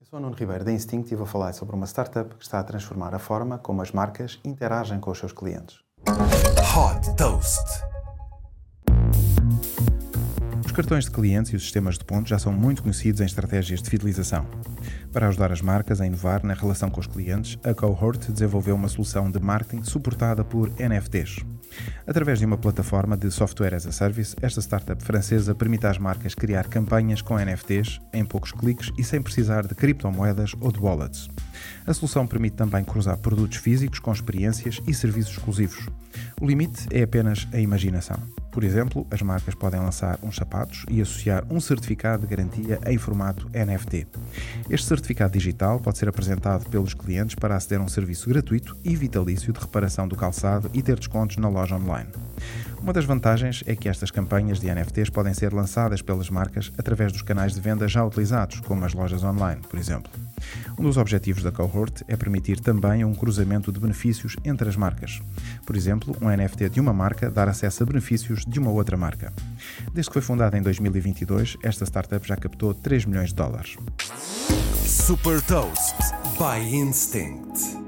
Eu sou o Nuno Ribeiro da Instinct e vou falar sobre uma startup que está a transformar a forma como as marcas interagem com os seus clientes. Hot Toast. Os cartões de clientes e os sistemas de pontos já são muito conhecidos em estratégias de fidelização. Para ajudar as marcas a inovar na relação com os clientes, a Cohort desenvolveu uma solução de marketing suportada por NFTs. Através de uma plataforma de software as a service, esta startup francesa permite às marcas criar campanhas com NFTs em poucos cliques e sem precisar de criptomoedas ou de wallets. A solução permite também cruzar produtos físicos com experiências e serviços exclusivos. O limite é apenas a imaginação. Por exemplo, as marcas podem lançar uns sapatos e associar um certificado de garantia em formato NFT. Este certificado digital pode ser apresentado pelos clientes para aceder a um serviço gratuito e vitalício de reparação do calçado e ter descontos na loja online. Uma das vantagens é que estas campanhas de NFTs podem ser lançadas pelas marcas através dos canais de venda já utilizados, como as lojas online, por exemplo. Um dos objetivos da cohort é permitir também um cruzamento de benefícios entre as marcas. Por exemplo, um NFT de uma marca dar acesso a benefícios de uma outra marca. Desde que foi fundada em 2022, esta startup já captou 3 milhões de dólares. Super Toast by Instinct.